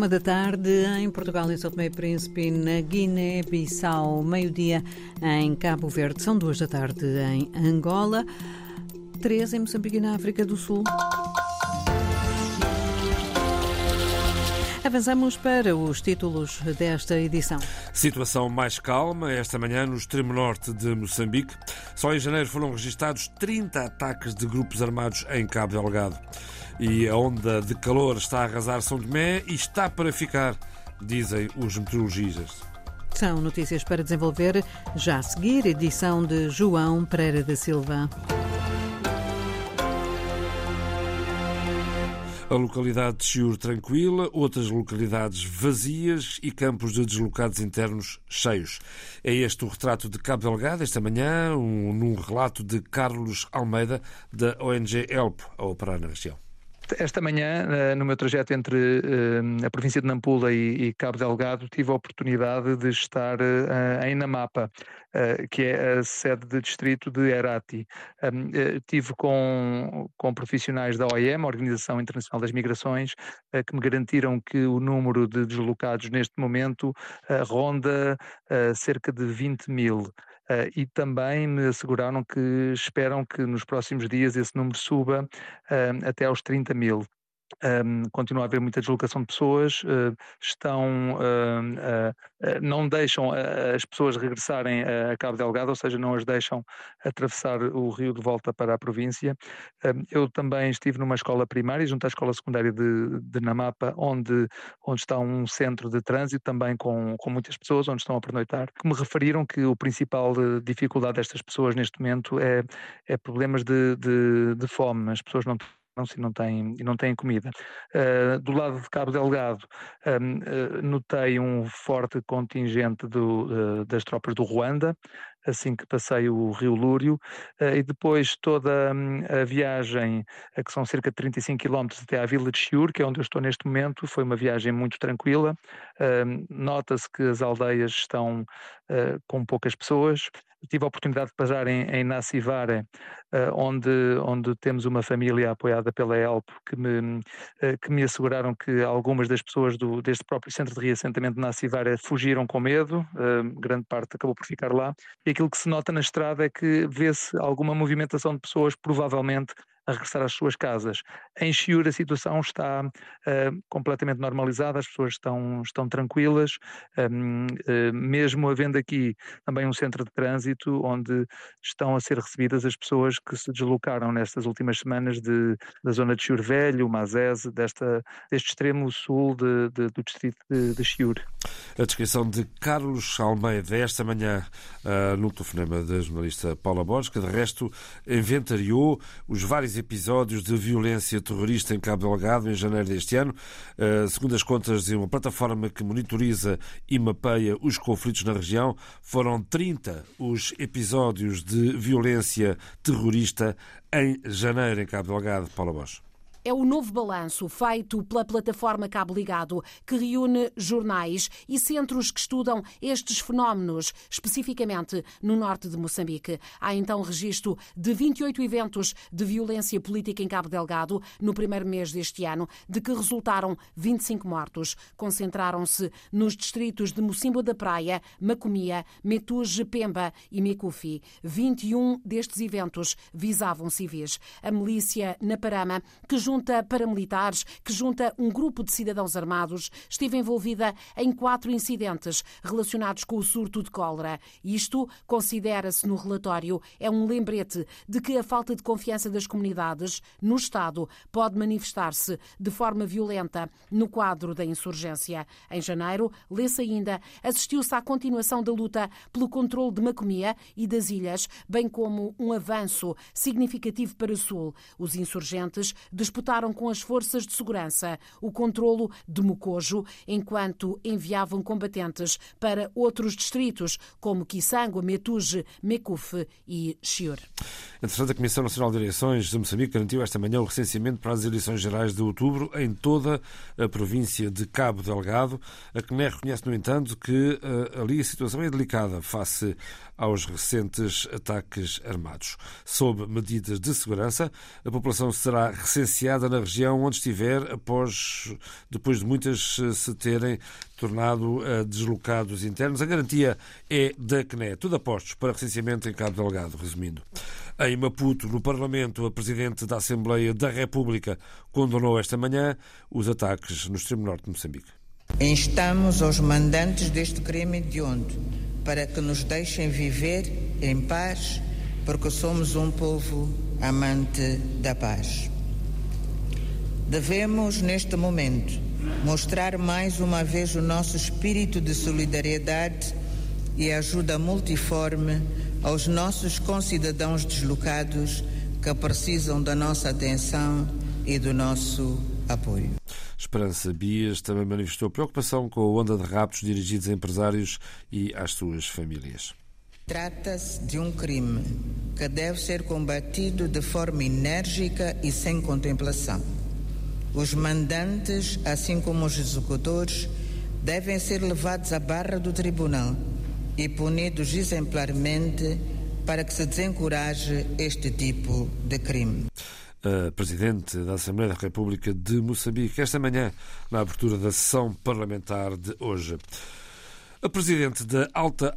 uma da tarde em Portugal, em São Tomé e Príncipe, na Guiné-Bissau, meio-dia em Cabo Verde, são duas da tarde em Angola, três em Moçambique e na África do Sul. Avançamos para os títulos desta edição. Situação mais calma esta manhã no extremo norte de Moçambique. Só em janeiro foram registados 30 ataques de grupos armados em Cabo Delgado. E a onda de calor está a arrasar São Tomé e está para ficar, dizem os meteorologistas. São notícias para desenvolver já a seguir, edição de João Pereira da Silva. A localidade de Chiur tranquila, outras localidades vazias e campos de deslocados internos cheios. É este o retrato de Cabo Delgado esta manhã, um, num relato de Carlos Almeida, da ONG ELP, a operar na região. Esta manhã, eh, no meu trajeto entre eh, a província de Nampula e Cabo Delgado, tive a oportunidade de estar eh, em Namapa, que é a sede de distrito de Herati. Tive com, com profissionais da OIM, Organização Internacional das Migrações, que me garantiram que o número de deslocados neste momento ronda cerca de 20 mil. Uh, e também me asseguraram que esperam que nos próximos dias esse número suba uh, até aos 30 mil. Um, continua a haver muita deslocação de pessoas, uh, estão, uh, uh, não deixam as pessoas regressarem a Cabo Delgado, ou seja, não as deixam atravessar o rio de volta para a província. eu também estive numa escola primária, junto à escola secundária de, de, Namapa, onde, onde está um centro de trânsito, também com, com muitas pessoas, onde estão a pernoitar, que me referiram que o principal dificuldade destas pessoas neste momento é, é problemas de, de, de fome. As pessoas não e não têm, não têm comida. Uh, do lado de Cabo Delgado, um, uh, notei um forte contingente do, uh, das tropas do Ruanda, assim que passei o Rio Lúrio, e depois toda um, a viagem, que são cerca de 35 km até à Vila de Chiur, que é onde eu estou neste momento, foi uma viagem muito tranquila. Nota-se que as aldeias estão com poucas pessoas, tive a oportunidade de passar em, em Nassivare, uh, onde, onde temos uma família apoiada pela ELP, que me, uh, que me asseguraram que algumas das pessoas do, deste próprio centro de reassentamento de Nassivare fugiram com medo, uh, grande parte acabou por ficar lá, e aquilo que se nota na estrada é que vê-se alguma movimentação de pessoas, provavelmente a regressar às suas casas. Em Chiur a situação está uh, completamente normalizada, as pessoas estão, estão tranquilas, um, uh, eh, mesmo havendo aqui também um centro de trânsito onde estão a ser recebidas as pessoas que se deslocaram nestas últimas semanas de, da zona de Chiur Velho, Mazese, desta, deste extremo sul de, de, do distrito de, de Chiur. A descrição de Carlos Almeida esta manhã uh, no telefonema da jornalista Paula Borges, que de resto inventariou os vários episódios de violência terrorista em Cabo Delgado em janeiro deste ano. Uh, segundo as contas de uma plataforma que monitoriza e mapeia os conflitos na região, foram 30 os episódios de violência terrorista em janeiro em Cabo Delgado. Paula Bosch. É o novo balanço feito pela plataforma Cabo Ligado, que reúne jornais e centros que estudam estes fenómenos, especificamente no norte de Moçambique. Há então registro de 28 eventos de violência política em Cabo Delgado no primeiro mês deste ano, de que resultaram 25 mortos. Concentraram-se nos distritos de Mocimbo da Praia, Macomia, Metuge, Pemba e Micufi. 21 destes eventos visavam civis. A milícia na Parama, que junta paramilitares, que junta um grupo de cidadãos armados, esteve envolvida em quatro incidentes relacionados com o surto de cólera. Isto, considera-se no relatório, é um lembrete de que a falta de confiança das comunidades no Estado pode manifestar-se de forma violenta no quadro da insurgência. Em janeiro, lê-se ainda, assistiu-se à continuação da luta pelo controle de Macomia e das ilhas, bem como um avanço significativo para o sul. Os insurgentes disputaram disputaram com as forças de segurança o controlo de Mocojo, enquanto enviavam combatentes para outros distritos, como Kissango, Metuge, Mekufe e Chiur. Entretanto, a Comissão Nacional de Eleições de Moçambique garantiu esta manhã o recenseamento para as eleições gerais de outubro em toda a província de Cabo Delgado. A CNER reconhece, no entanto, que uh, ali a situação é delicada face aos recentes ataques armados. Sob medidas de segurança, a população será recenseada diferenciada na região onde estiver, após, depois de muitas se terem tornado uh, deslocados internos. A garantia é da CNE. Tudo apostos para recenseamento em Cabo Delgado, resumindo. Em Maputo, no Parlamento, a Presidente da Assembleia da República condenou esta manhã os ataques no extremo norte de Moçambique. Instamos aos mandantes deste crime hediondo para que nos deixem viver em paz, porque somos um povo amante da paz. Devemos, neste momento, mostrar mais uma vez o nosso espírito de solidariedade e ajuda multiforme aos nossos concidadãos deslocados que precisam da nossa atenção e do nosso apoio. Esperança Bias também manifestou preocupação com a onda de raptos dirigidos a empresários e às suas famílias. Trata-se de um crime que deve ser combatido de forma enérgica e sem contemplação. Os mandantes, assim como os executores, devem ser levados à barra do tribunal e punidos exemplarmente para que se desencoraje este tipo de crime. A Presidente da Assembleia da República de Moçambique, esta manhã, na abertura da sessão parlamentar de hoje. A Presidente da Alta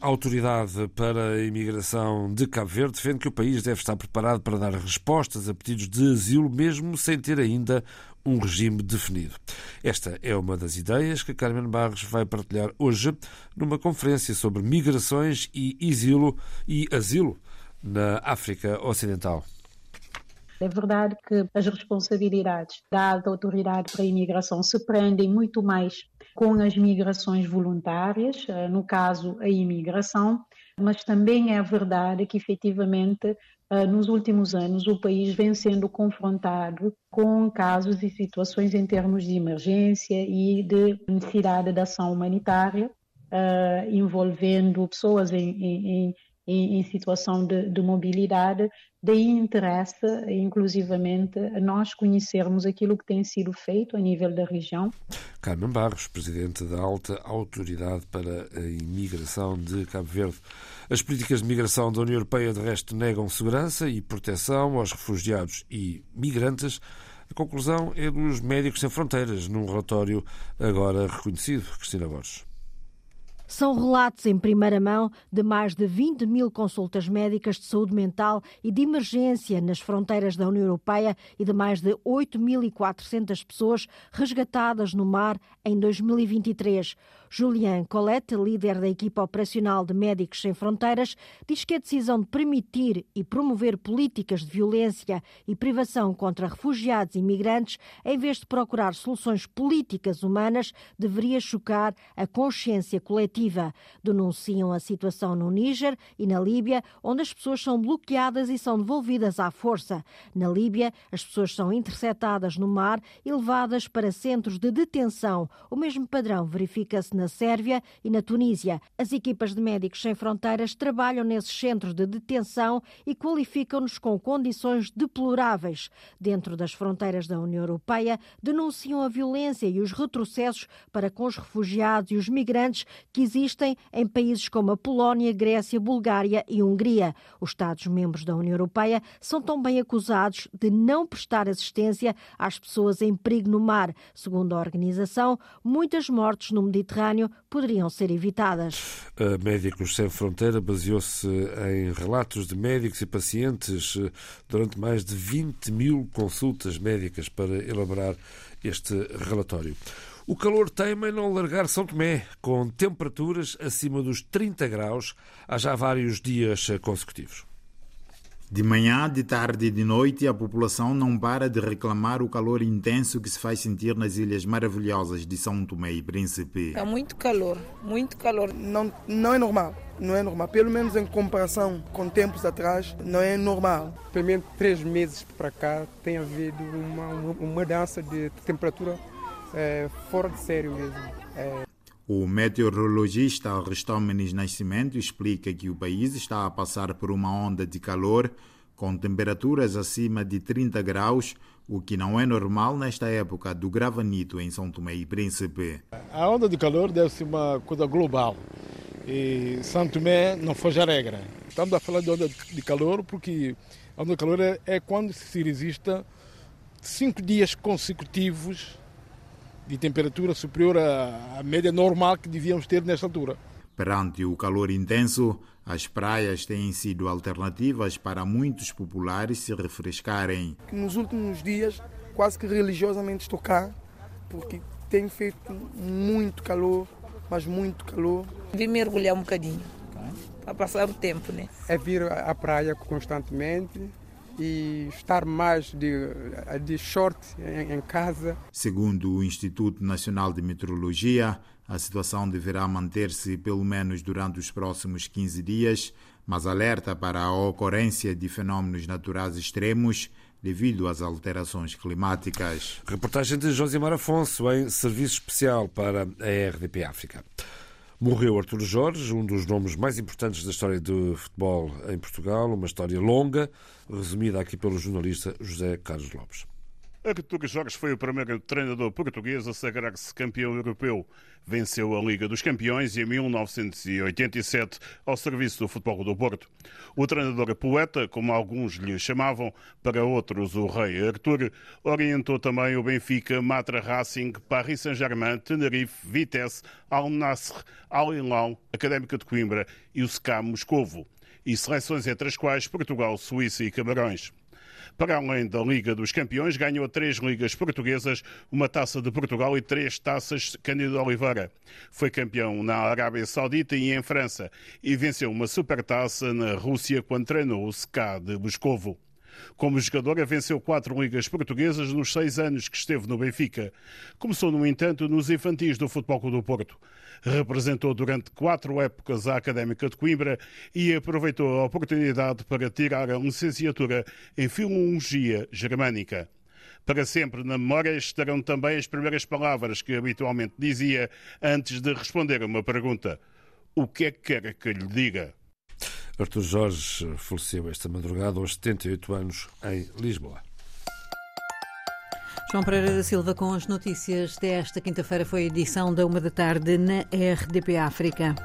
Autoridade para a Imigração de Cabo Verde defende que o país deve estar preparado para dar respostas a pedidos de asilo, mesmo sem ter ainda um regime definido. Esta é uma das ideias que Carmen Barros vai partilhar hoje numa conferência sobre migrações e exílio e asilo na África Ocidental. É verdade que as responsabilidades da autoridade para a imigração se prendem muito mais com as migrações voluntárias, eh, no caso a imigração, mas também é verdade que efetivamente eh, nos últimos anos o país vem sendo confrontado com casos e situações em termos de emergência e de necessidade de ação humanitária, eh, envolvendo pessoas em, em, em, em situação de, de, mobilidade, daí interessa, inclusivamente, nós conhecermos aquilo que tem sido feito a nível da região. Carmen Barros, Presidente da Alta Autoridade para a Imigração de Cabo Verde. As políticas de migração da União Europeia, de resto, negam segurança e proteção aos refugiados e migrantes. A conclusão é dos Médicos Sem Fronteiras, num relatório agora reconhecido. Cristina Borges. São relatos em primeira mão de mais de 20 mil consultas médicas de saúde mental e de emergência nas fronteiras da União Europeia e de mais de 8.400 pessoas resgatadas no mar em 2023. Julian Colette, líder da equipa operacional de Médicos Sem Fronteiras, diz que a decisão de permitir e promover políticas de violência e privação contra refugiados e imigrantes, em vez de procurar soluções políticas humanas, deveria chocar a consciência coletiva. Denunciam a situação no Níger e na Líbia, onde as pessoas são bloqueadas e são devolvidas à força. Na Líbia, as pessoas são interceptadas no mar e levadas para centros de detenção. O mesmo padrão verifica-se na na Sérvia e na Tunísia. As equipas de Médicos Sem Fronteiras trabalham nesses centros de detenção e qualificam-nos com condições deploráveis. Dentro das fronteiras da União Europeia, denunciam a violência e os retrocessos para com os refugiados e os migrantes que existem em países como a Polónia, Grécia, Bulgária e Hungria. Os Estados-membros da União Europeia são também acusados de não prestar assistência às pessoas em perigo no mar. Segundo a organização, muitas mortes no Mediterrâneo poderiam ser evitadas. A Médicos Sem Fronteira baseou-se em relatos de médicos e pacientes eh, durante mais de 20 mil consultas médicas para elaborar este relatório. O calor teima em não largar São Tomé, com temperaturas acima dos 30 graus há já vários dias consecutivos. De manhã, de tarde e de noite, a população não para de reclamar o calor intenso que se faz sentir nas ilhas maravilhosas de São Tomé e Príncipe. É muito calor, muito calor. Não, não é normal. Não é normal, pelo menos em comparação com tempos atrás, não é normal. Pelo menos três meses para cá tem havido uma, uma mudança de temperatura é, fora de sério mesmo. É, o meteorologista Aristómenes Nascimento explica que o país está a passar por uma onda de calor com temperaturas acima de 30 graus, o que não é normal nesta época do gravanito em São Tomé e Príncipe. A onda de calor deve ser uma coisa global e São Tomé não foge a regra. Estamos a falar de onda de calor porque a onda de calor é, é quando se resiste cinco dias consecutivos de temperatura superior à, à média normal que devíamos ter nesta altura. Perante o calor intenso, as praias têm sido alternativas para muitos populares se refrescarem. Nos últimos dias, quase que religiosamente estou cá, porque tem feito muito calor, mas muito calor. Vim mergulhar um bocadinho, para passar o tempo, né? É vir à praia constantemente, e estar mais de, de short em, em casa. Segundo o Instituto Nacional de Meteorologia, a situação deverá manter-se pelo menos durante os próximos 15 dias, mas alerta para a ocorrência de fenómenos naturais extremos devido às alterações climáticas. Reportagem de Josimar Afonso em Serviço Especial para a RDP África. Morreu Artur Jorge, um dos nomes mais importantes da história do futebol em Portugal, uma história longa, resumida aqui pelo jornalista José Carlos Lopes. Artur Jorge foi o primeiro treinador português a sagrar-se campeão europeu. Venceu a Liga dos Campeões em 1987 ao serviço do Futebol do Porto. O treinador poeta, como alguns lhe chamavam, para outros o rei Artur, orientou também o Benfica, Matra Racing, Paris Saint-Germain, Tenerife, Vitesse, Al Nasser, Al Hilal, Académica de Coimbra e o SCA Moscovo. E seleções entre as quais Portugal, Suíça e Camarões. Para além da Liga dos Campeões, ganhou três ligas portuguesas, uma taça de Portugal e três taças Cândido Oliveira. Foi campeão na Arábia Saudita e em França e venceu uma supertaça na Rússia quando treinou o SKA de Moscovo. Como jogadora, venceu quatro ligas portuguesas nos seis anos que esteve no Benfica. Começou, no entanto, nos infantis do Futebol Clube do Porto. Representou durante quatro épocas a Académica de Coimbra e aproveitou a oportunidade para tirar a licenciatura em Filologia Germânica. Para sempre na memória estarão também as primeiras palavras que habitualmente dizia antes de responder a uma pergunta. O que é que quer que lhe diga? Artur Jorge faleceu esta madrugada aos 78 anos em Lisboa. João Pereira da Silva com as notícias desta quinta-feira foi a edição da uma da tarde na RDP África.